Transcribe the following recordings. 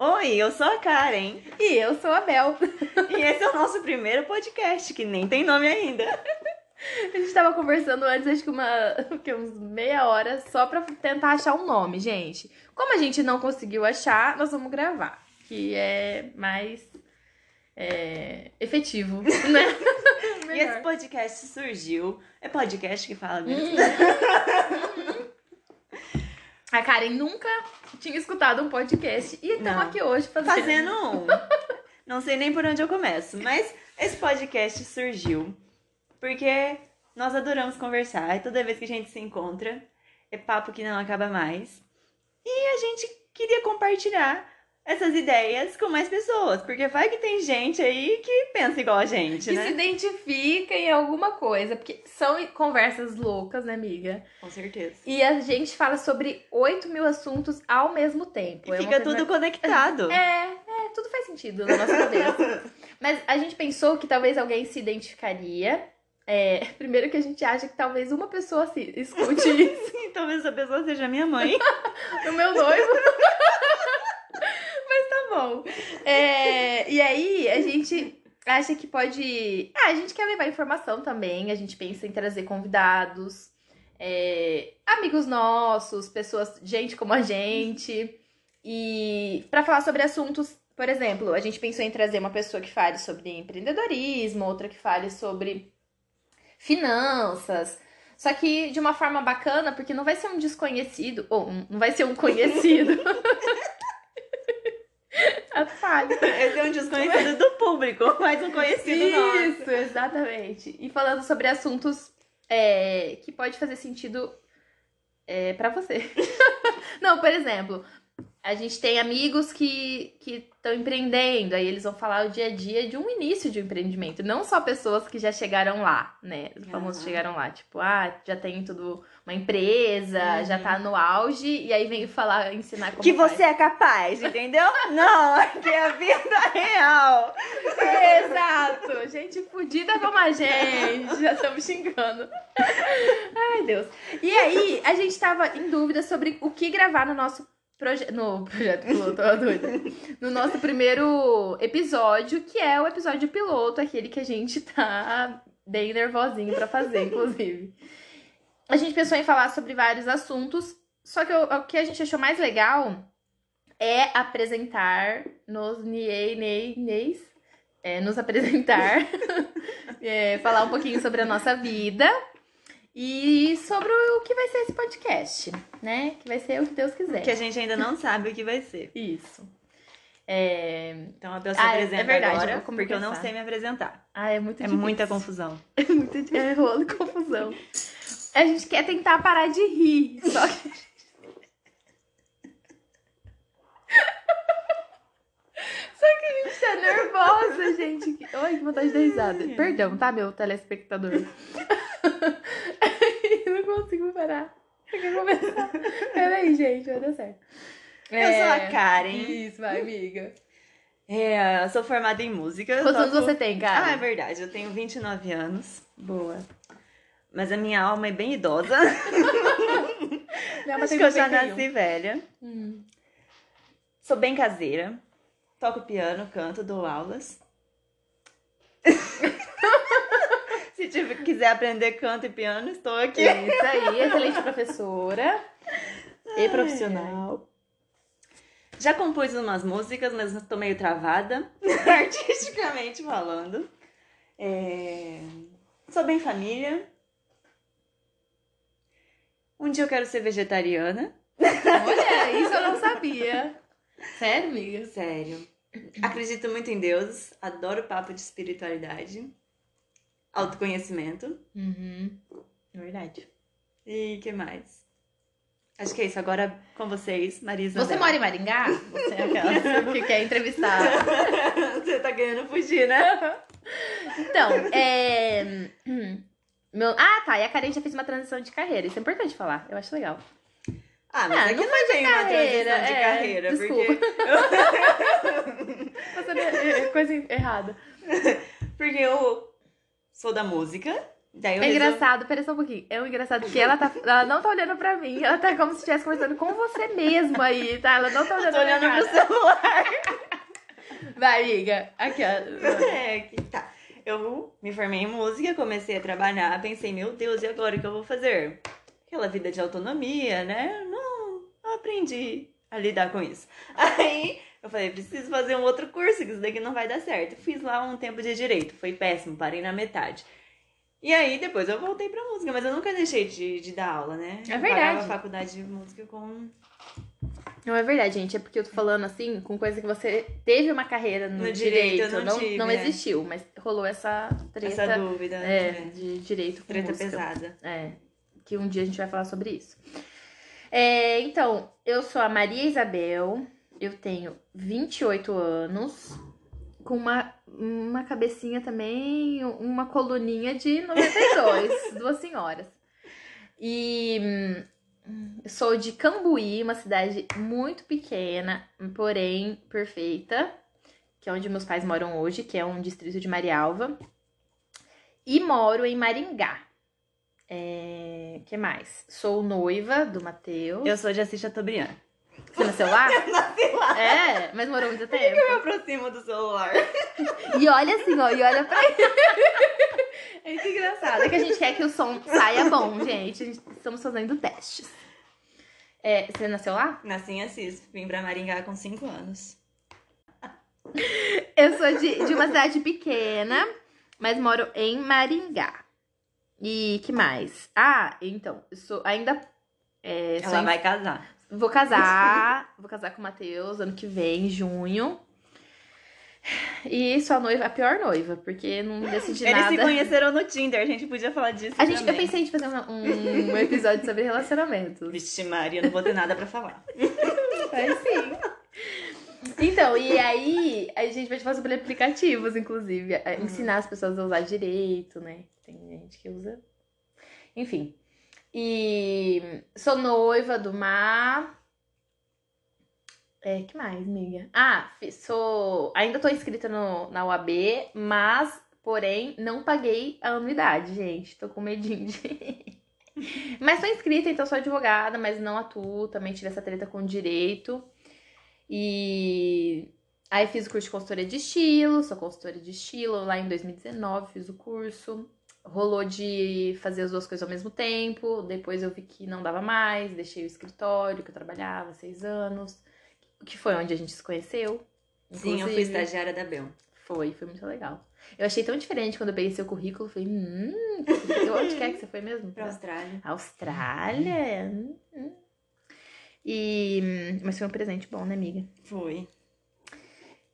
Oi, eu sou a Karen. E eu sou a Bel. E esse é o nosso primeiro podcast, que nem tem nome ainda. A gente tava conversando antes, acho que, uma, que uns meia hora, só pra tentar achar um nome, gente. Como a gente não conseguiu achar, nós vamos gravar. Que é mais é, efetivo, né? E esse podcast surgiu. É podcast que fala mesmo? A Karen nunca tinha escutado um podcast e estamos aqui hoje fazendo. Fazendo um. Não sei nem por onde eu começo, mas esse podcast surgiu porque nós adoramos conversar e toda vez que a gente se encontra é papo que não acaba mais. E a gente queria compartilhar essas ideias com mais pessoas, porque vai que tem gente aí que pensa igual a gente, Que se né? identifica em alguma coisa, porque são conversas loucas, né, amiga? Com certeza. E a gente fala sobre 8 mil assuntos ao mesmo tempo. E É fica tudo conectado. É, é, tudo faz sentido na nossa cabeça. Mas a gente pensou que talvez alguém se identificaria. É, primeiro que a gente acha que talvez uma pessoa se escute isso. Talvez essa pessoa seja minha mãe. o meu noivo. Bom. É, e aí, a gente acha que pode. Ah, a gente quer levar informação também. A gente pensa em trazer convidados, é, amigos nossos, pessoas, gente como a gente. E para falar sobre assuntos, por exemplo, a gente pensou em trazer uma pessoa que fale sobre empreendedorismo, outra que fale sobre finanças. Só que de uma forma bacana, porque não vai ser um desconhecido, ou não vai ser um conhecido. Atalho. Esse é um desconhecido do público, mas um conhecido nosso. Isso, exatamente. E falando sobre assuntos é, que pode fazer sentido é, para você. Não, por exemplo, a gente tem amigos que estão empreendendo, aí eles vão falar o dia a dia de um início de um empreendimento. Não só pessoas que já chegaram lá, né? Os famosos Aham. chegaram lá, tipo, ah, já tem tudo uma empresa, Uhum. já tá no auge, e aí vem falar, ensinar como Que faz. você é capaz, entendeu? Não, que é a vida real. Exato! Gente fudida como a gente. Já estamos xingando. Ai, Deus. E aí, a gente tava em dúvida sobre o que gravar no nosso projeto. No projeto piloto, tô doida. No nosso primeiro episódio, que é o episódio piloto, aquele que a gente tá bem nervosinho pra fazer, inclusive. A gente pensou em falar sobre vários assuntos, só que o, o que a gente achou mais legal é apresentar nos Niei Nei Neis é, nos apresentar, é, falar um pouquinho sobre a nossa vida e sobre o que vai ser esse podcast, né? Que vai ser o que Deus quiser. Que a gente ainda não sabe o que vai ser. Isso. É... Então a Ah, é- apresenta é verdade, agora, eu porque eu não sei me apresentar. Ah, é muito É difícil. muita confusão. É muito di- é rolo confusão. A gente quer tentar parar de rir, só que... Só que a gente tá nervosa, gente. Ai, que vontade de dar risada. Perdão, tá, meu telespectador? Consigo parar. Eu quero começar. Peraí, gente, vai dar certo. Eu sou É, a Karen. Isso, vai, amiga. É, eu sou formada em música. Quantos anos você tem, cara? Ah, é verdade. Eu tenho 29 anos. Boa. Mas a minha alma é bem idosa. Acho que eu já 91. nasci velha. Hum. Sou bem caseira. Toco piano, canto, dou aulas. Se tiver, quiser aprender canto e piano, estou aqui. Isso aí, excelente professora e profissional. Já compus umas músicas, mas estou meio travada, artisticamente falando. É, Sou bem família. Um dia eu quero ser vegetariana. Olha, isso eu não sabia. Sério, amiga? Sério. Acredito muito em Deus. Adoro papo de espiritualidade. Autoconhecimento. Uhum. É verdade. E que mais? Acho que é isso. Agora com vocês, Marisa. Você mora em Maringá? Você é aquela que quer entrevistar. Você tá querendo fugir, né? Então, é. Meu... Ah, tá. E a Karen já fez uma transição de carreira. Isso é importante falar. Eu acho legal. Ah, mas Ah, aqui não não foi bem uma carreira, transição de é, carreira, desculpa. porque... É, coisa errada. porque eu sou da música, Daí eu É engraçado, pera só um pouquinho. É um engraçado que ela, tá, ela não tá olhando pra mim. Ela tá como se estivesse conversando com você mesmo aí, tá? Ela não tá olhando, Tô olhando pra pro celular. Vai, amiga. Aqui, ó. É, que tá. Eu me formei em música, comecei a trabalhar, pensei, meu Deus, e agora o que eu vou fazer? Aquela vida de autonomia, né? Não, não aprendi a lidar com isso. Aí eu falei, preciso fazer um outro curso, que isso daqui não vai dar certo. Fiz lá um tempo de direito, foi péssimo, parei na metade. E aí depois eu voltei pra música, mas eu nunca deixei de, de dar aula, né? É Eu verdade. pagava a faculdade de música com Não é verdade, gente. É porque eu tô falando assim, com coisa que você teve uma carreira no, No direito, eu não não, tive, não é. existiu, mas rolou essa treta. essa dúvida. É, né? de direito com Treta música. pesada. É, que um dia a gente vai falar sobre isso. É, então, eu sou a Maria Isabel, eu tenho 28 anos, com uma, uma cabecinha também, uma coluninha de 92, duas senhoras. E hum, sou de Cambuí, uma cidade muito pequena, porém perfeita, que é onde meus pais moram hoje, que é um distrito de Marialva. E moro em Maringá. É, que mais? Sou noiva do Matheus. Eu sou de Assis Chateaubriand. Você nasceu lá? Nasci lá. É, mas morou muito tempo. Eu me aproximo do celular. E olha assim, ó, e olha pra É muito engraçado. É que a gente quer que o som saia bom, gente. Gente estamos fazendo testes. É, você nasceu lá? Nasci em Assis, vim pra Maringá com 5 anos. Eu sou de, de uma cidade pequena, mas moro em Maringá. E que mais? Ah, então, eu sou ainda. É, sou Ela em- vai casar. Vou casar. vou casar com o Matheus ano que vem, em junho. E sou a noiva, a pior noiva, porque não decidi Eles nada. se conheceram no Tinder, a gente podia falar disso A gente, eu pensei em fazer um, um episódio sobre relacionamentos. Vixe Maria, não vou ter nada pra falar. Mas sim. Então, e aí a gente vai falar sobre aplicativos, inclusive. Uhum. Ensinar as pessoas a usar direito, né? Tem gente que usa. Enfim. E sou noiva do Mar. É, que mais, amiga? Ah, sou. Ainda tô inscrita no, na UAB, mas, porém, não paguei a anuidade, gente. Tô com medinho de. mas tô inscrita, então sou advogada, mas não atuo. Também tive essa treta com direito. E aí fiz o curso de consultoria de estilo, sou consultora de estilo lá em 2019, fiz o curso. Rolou de fazer as duas coisas ao mesmo tempo. Depois eu vi que não dava mais, deixei o escritório que eu trabalhava seis anos, que foi onde a gente se conheceu. Sim, eu fui estagiária da Bel. Foi, foi muito legal. Eu achei tão diferente quando eu peguei seu currículo. Falei, hum, onde quer que você foi mesmo? Pra Austrália. Austrália? Hum, hum. E, mas foi um presente bom, né, amiga? Foi.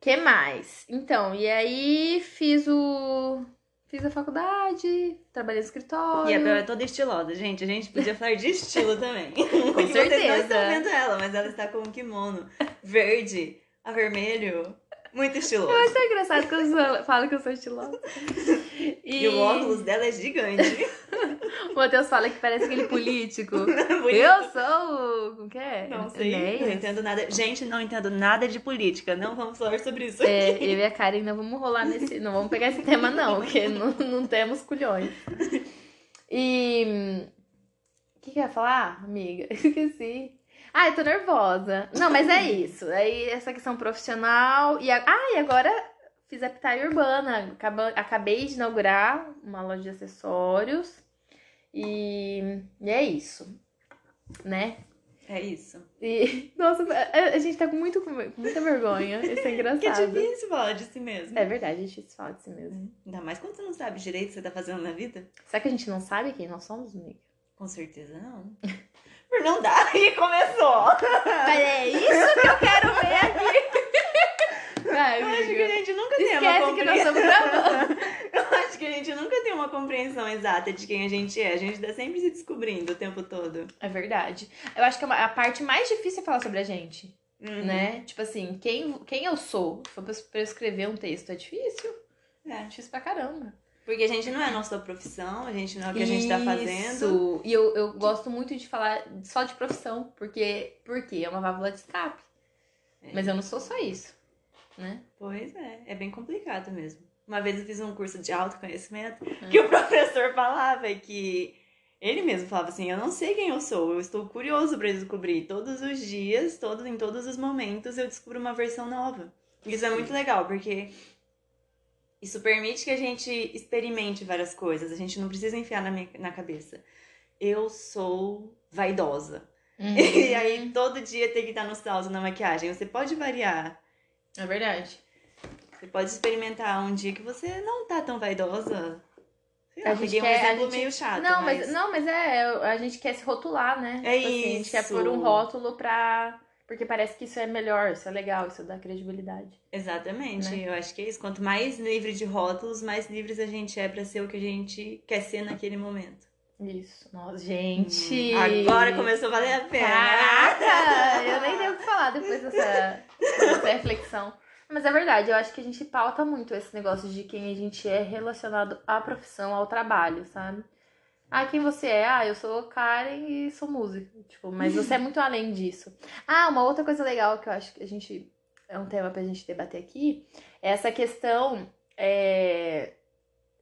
que mais? Então, e aí fiz o. Fiz a faculdade, trabalhei no escritório. E a Bel é toda estilosa, gente. A gente podia falar de estilo também. Com Vocês não certeza. estão vendo ela, mas ela está com um kimono verde a vermelho. Muito estiloso. Eu acho tão engraçado que eu falo que eu sou estilosa. E o óculos dela é gigante. O Matheus fala que parece aquele político. Bonito. eu sou. o- Como que é? Não sei, não entendo nada. Gente, não entendo nada de política. Não vamos falar sobre isso. É, eu e a Karen não vamos rolar nesse. Não vamos pegar esse tema, não, porque não, não temos culhões. E. hum, O que, que eu ia falar, amiga? Esqueci. Ah, eu tô nervosa. Não, mas é isso. Aí essa questão profissional. E a... Ah, e agora fiz a Pitaia Urbana. Acabei de inaugurar uma loja de acessórios. E, e é isso. Né? É isso. E, nossa, a, a gente tá com, muito, com muita vergonha. Isso é engraçado. Que é difícil falar de si mesmo. É verdade, a gente fala de si mesmo. Ainda mais quando você não sabe direito o que você tá fazendo na vida. Será que a gente não sabe quem nós somos, amiga? Com certeza não. Por não dar. E começou. Mas é isso que eu quero ver aqui. Vai, Eu acho que a gente nunca tem uma Esquece que nós compreensão. estamos gravando. Eu acho que a gente nunca tem uma compreensão exata de quem a gente é. A gente tá sempre se descobrindo o tempo todo. É verdade. Eu acho que a parte mais difícil é falar sobre a gente, Uhum. né? Tipo assim, quem, quem eu sou? Pra eu escrever um texto, é difícil. É. É difícil pra caramba. Porque a gente não é a nossa profissão, a gente não é o que a gente tá fazendo. Isso. E eu, eu gosto muito de falar só de profissão, porque, porque é uma válvula de escape. É. Mas eu não sou só isso, né? Pois é, é bem complicado mesmo. Uma vez eu fiz um curso de autoconhecimento Hum. que o professor falava que ele mesmo falava assim: Eu não sei quem eu sou, eu estou curioso para descobrir. Todos os dias, todos, em todos os momentos, eu descubro uma versão nova. Isso é muito legal, porque isso permite que a gente experimente várias coisas. A gente não precisa enfiar na, minha, na cabeça. Eu sou vaidosa. Uhum. E aí, todo dia tem que estar nostálgico na maquiagem. Você pode variar. É verdade. Você pode experimentar um dia que você não tá tão vaidosa. Sei lá, A gente peguei um quer- a exemplo gente- meio chato. não, mas... mas não, mas é, a gente quer se rotular, né? É Tipo assim, a gente quer isso. pôr um rótulo pra. Porque parece que isso é melhor, isso é legal, isso dá credibilidade. Exatamente, Né? eu acho que é isso. Quanto mais livre de rótulos, mais livres a gente é pra ser o que a gente quer ser naquele momento. Isso. Nossa, gente. Hum, Agora começou a valer a pena. Caraca! Eu nem tenho o que falar depois dessa, dessa reflexão. Mas é verdade, eu acho que a gente pauta muito esse negócio de quem a gente é relacionado à profissão, ao trabalho, sabe? Ah, quem você é? Ah, eu sou Karen e sou música. Tipo, mas você é muito além disso. Ah, uma outra coisa legal que eu acho que a gente. É um tema pra gente debater aqui. É essa questão é,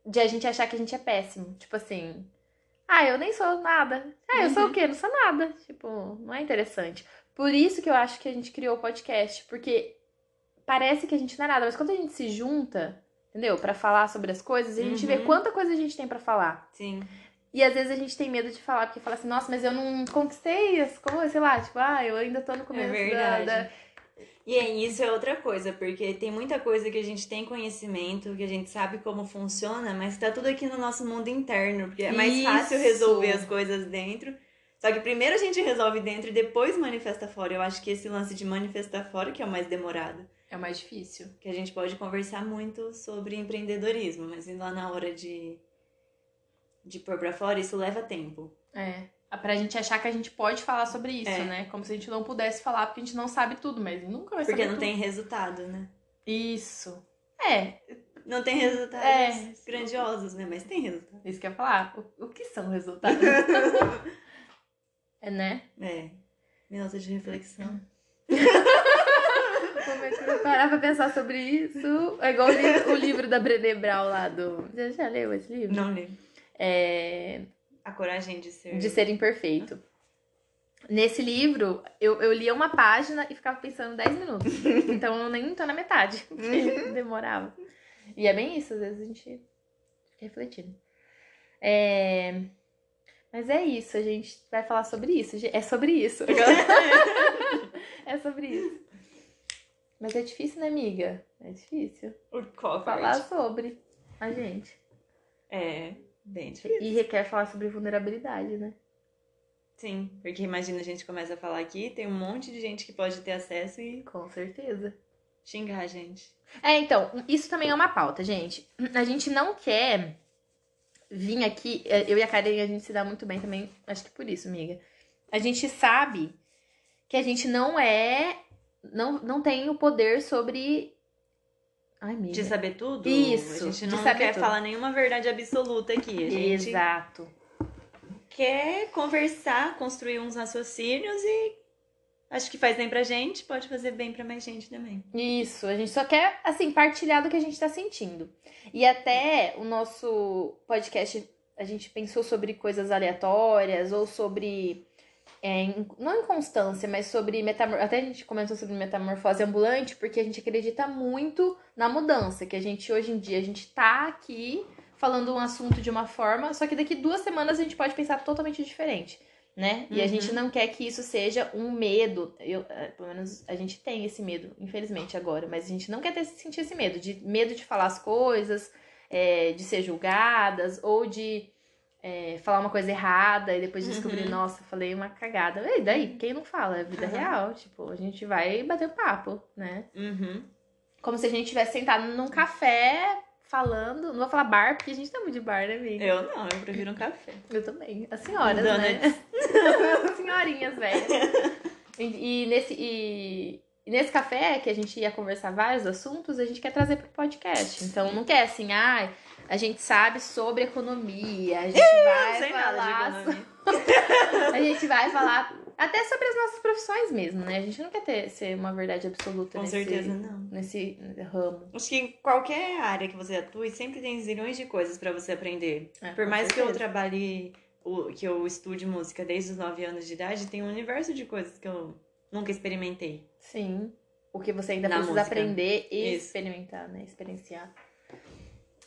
de a gente achar que a gente é péssimo. Tipo assim. Ah, eu nem sou nada. Ah, eu sou o quê? Não sou nada. Tipo, não é interessante. Por isso que eu acho que a gente criou o podcast. Porque parece que a gente não é nada. Mas quando a gente se junta, entendeu? Pra falar sobre as coisas, a gente vê Uhum. quanta coisa a gente tem pra falar. Sim. E às vezes a gente tem medo de falar, porque fala assim, nossa, mas eu não conquistei as coisas, sei lá, tipo, ah, eu ainda tô no começo da- verdade. da... E aí, isso é outra coisa, porque tem muita coisa que a gente tem conhecimento, que a gente sabe como funciona, mas tá tudo aqui no nosso mundo interno, porque é mais Isso. fácil resolver as coisas dentro. Só que primeiro a gente resolve dentro e depois manifesta fora. Eu acho que esse lance de manifestar fora que é o mais demorado. É o mais difícil. Que a gente pode conversar muito sobre empreendedorismo, mas indo lá na hora de, de pôr pra fora, isso leva tempo. É. Pra gente achar que a gente pode falar sobre isso, É. né? Como se a gente não pudesse falar, porque a gente não sabe tudo, mas nunca vai Porque não tudo. tem resultado, né? Isso. É, Não tem resultados É. grandiosos, né? Mas tem resultado. isso que eu ia falar. O, o que são resultados? é, né? É. Minuto de reflexão. Como é parar pra pensar sobre isso? É igual o livro, o livro da Brené Brown lá do... Você já leu esse livro? Não lembro. É... A coragem de ser. de ser imperfeito. Nesse livro, eu, eu lia uma página e ficava pensando 10 minutos. Então eu nem tô na metade, porque demorava. E é bem isso, às vezes a gente fica refletindo. É... Mas é isso, a gente vai falar sobre isso. É sobre isso. é sobre isso. Mas é difícil, né, amiga? É difícil qual falar sobre a gente. É, bem difícil. E requer falar sobre vulnerabilidade, né? Sim, porque imagina a gente começa a falar aqui, tem um monte de gente que pode ter acesso e Com certeza. xingar a gente. É, então, isso também é uma pauta, gente. A gente não quer vir aqui. é, Eu e a Karen, a gente se dá muito bem também. Acho que por isso, amiga. A gente sabe que a gente não é. Não, não tem o poder sobre. Ai. De saber tudo? Isso, A gente de não saber quer tudo. falar nenhuma verdade absoluta aqui. A gente Exato. quer conversar, construir uns raciocínios e acho que faz bem pra gente, pode fazer bem pra mais gente também. Isso, a gente só quer, assim, partilhar do que a gente tá sentindo. E até o nosso podcast, a gente pensou sobre coisas aleatórias ou sobre. É, não inconstância, mas sobre metamorfose. Até a gente comentou sobre metamorfose ambulante, porque a gente acredita muito na mudança. Que a gente, hoje em dia, a gente tá aqui falando um assunto de uma forma, só que daqui duas semanas a gente pode pensar totalmente diferente. Né? E a Uhum. gente não quer que isso seja um medo. Eu, eh, pelo menos a gente tem esse medo, infelizmente, agora. Mas a gente não quer ter, sentir esse medo. De medo de falar as coisas, eh, de ser julgadas, ou de eh, falar uma coisa errada e depois descobrir, Uhum. nossa, falei uma cagada. E daí? Quem não fala? É vida Uhum. real. Tipo, a gente vai bater papo, né? Uhum. Como se a gente estivesse sentado num café falando. Não vou falar bar, porque a gente tá muito de bar, né, amiga? Eu não, eu prefiro um café. Eu também. As senhoras, Donuts. né? Senhorinhas, velho. E, e nesse, e, e nesse café que a gente ia conversar vários assuntos, a gente quer trazer pro podcast. Então não quer assim, ai, a gente sabe sobre economia, a gente Não vai sei nada de falar. economia. A gente vai falar Até sobre as nossas profissões mesmo, né? A gente não quer ter, ser uma verdade absoluta Com nesse, certeza não. nesse ramo. Acho que em qualquer área que você atue, sempre tem zilhões de coisas pra você aprender. É, Por mais que eu certeza. trabalhe, que eu estude música desde os 9 anos de idade, tem um universo de coisas que eu nunca experimentei. Sim. O que você ainda Na precisa música. aprender e Isso. experimentar, né? Experienciar.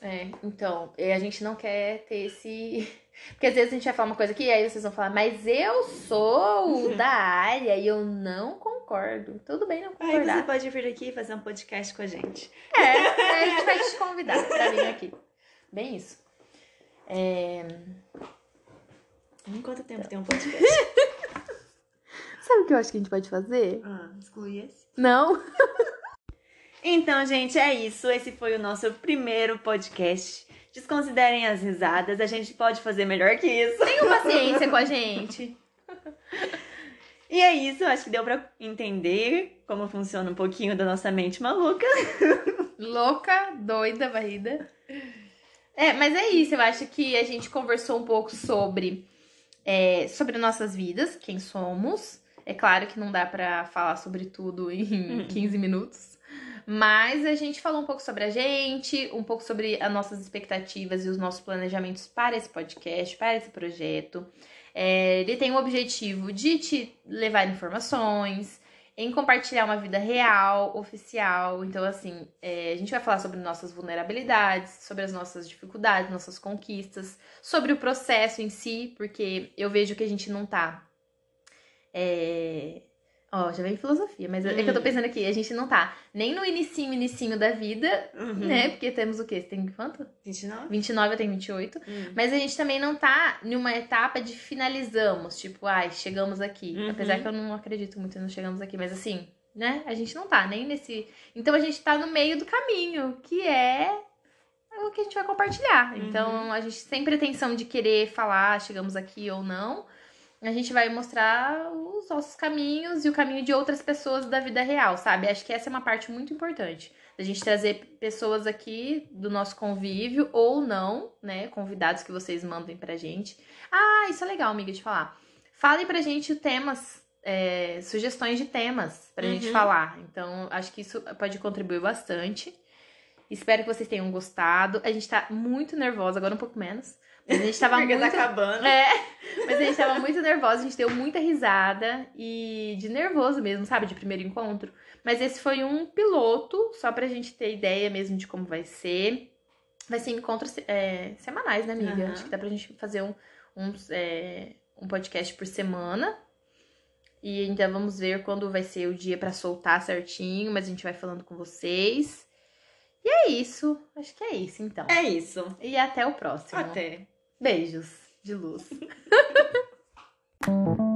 É, então, a gente não quer ter esse. Porque às vezes a gente vai falar uma coisa aqui e aí vocês vão falar, mas eu sou da área e eu não concordo. Tudo bem não Aí você concordar. pode vir aqui e fazer um podcast com a gente. É, a gente vai te convidar pra vir aqui. Bem isso. É, Em quanto tempo tem um podcast? Sabe o que eu acho que a gente pode fazer? ah, exclui esse. Não. Então, gente, é isso. Esse foi o nosso primeiro podcast. Desconsiderem as risadas, a gente pode fazer melhor que isso. Tenham paciência com a gente. E é isso, acho que deu pra entender como funciona um pouquinho da nossa mente maluca. Louca, doida, varrida. É, mas é isso. Eu acho que a gente conversou um pouco sobre, é, sobre nossas vidas, quem somos. É claro que não dá pra falar sobre tudo em 15 minutos. Mas a gente falou um pouco sobre a gente, um pouco sobre as nossas expectativas e os nossos planejamentos para esse podcast, para esse projeto. É, ele tem o objetivo de te levar informações, em compartilhar uma vida real, oficial. Então, assim, é, a gente vai falar sobre nossas vulnerabilidades, sobre as nossas dificuldades, nossas conquistas, sobre o processo em si, porque eu vejo que a gente não tá. É... Ó, já vem filosofia, mas é que eu tô Hum. pensando aqui, a gente não tá nem no inicinho, inicinho da vida, Uhum. né? Porque temos o quê? Você tem quanto? 29? 29, eu tenho 28. Hum. Mas a gente também não tá numa etapa de finalizamos, tipo, ai, chegamos aqui. Uhum. Apesar que eu não acredito muito no chegamos aqui, mas assim, né? A gente não tá nem nesse. Então a gente tá no meio do caminho, que é o que a gente vai compartilhar. Uhum. Então a gente sem pretensão de querer falar chegamos aqui ou não. A gente vai mostrar os nossos caminhos e o caminho de outras pessoas da vida real, sabe? Acho que essa é uma parte muito importante. Da gente trazer pessoas aqui do nosso convívio ou não, né? Convidados que vocês mandem pra gente. Ah, isso é legal, amiga, de falar. Falem pra gente temas, é, sugestões de temas pra gente Uhum. falar. Então, acho que isso pode contribuir bastante. Espero que vocês tenham gostado. A gente tá muito nervosa, agora um pouco menos. A gente tava Porque muito. tá acabando. É, mas a gente tava muito nervosa, a gente deu muita risada e de nervoso mesmo, sabe? De primeiro encontro. Mas esse foi um piloto, só pra gente ter ideia mesmo de como vai ser. Vai ser encontros é, semanais, né, amiga? Aham. Acho que dá pra gente fazer um, uns, é, um podcast por semana. E ainda vamos ver quando vai ser o dia pra soltar certinho, mas a gente vai falando com vocês. E é isso. Acho que é isso, então. É isso. E até o próximo. Até. Beijos de luz.